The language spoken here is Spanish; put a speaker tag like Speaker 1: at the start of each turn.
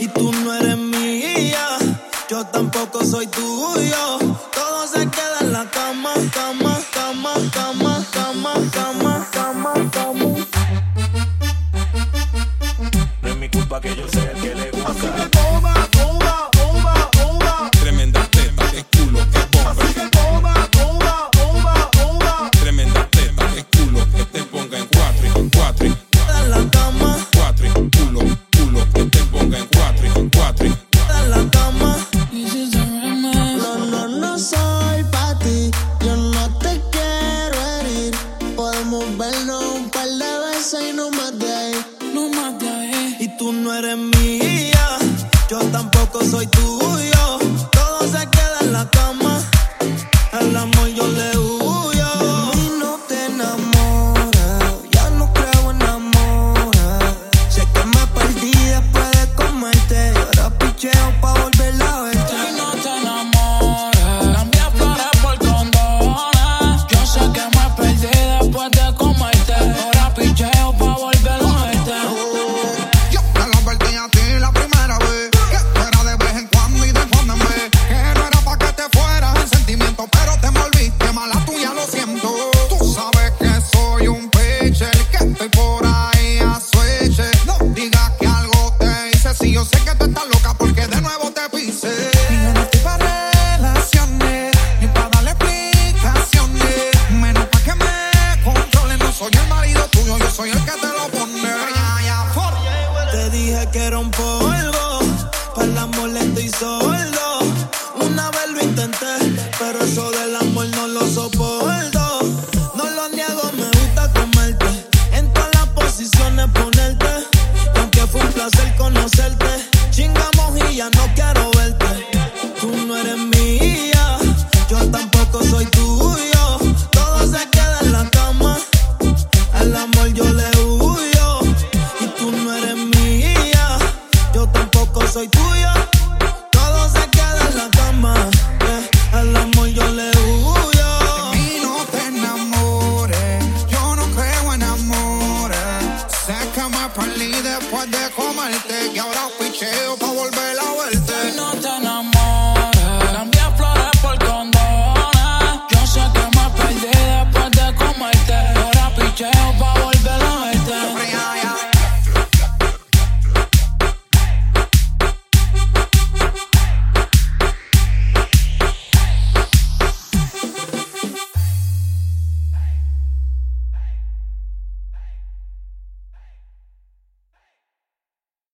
Speaker 1: Y tú no eres mía, yo tampoco soy
Speaker 2: tuya.
Speaker 1: enamoré. al amor lento y solo. Una vez lo intenté, pero eso del amor no lo soporto. No lo niego, me gusta comerte. En todas las posiciones ponerte. Aunque fue un placer conocerte, chingamos y ya no quiero verte. Tú no eres mía, yo tampoco soy tuyo. Todo se queda en la cama. Al amor yo le huyo. Y tú no eres mía, yo tampoco soy
Speaker 2: tuyo. me después de comerte. Y ahora picheo pa' volver a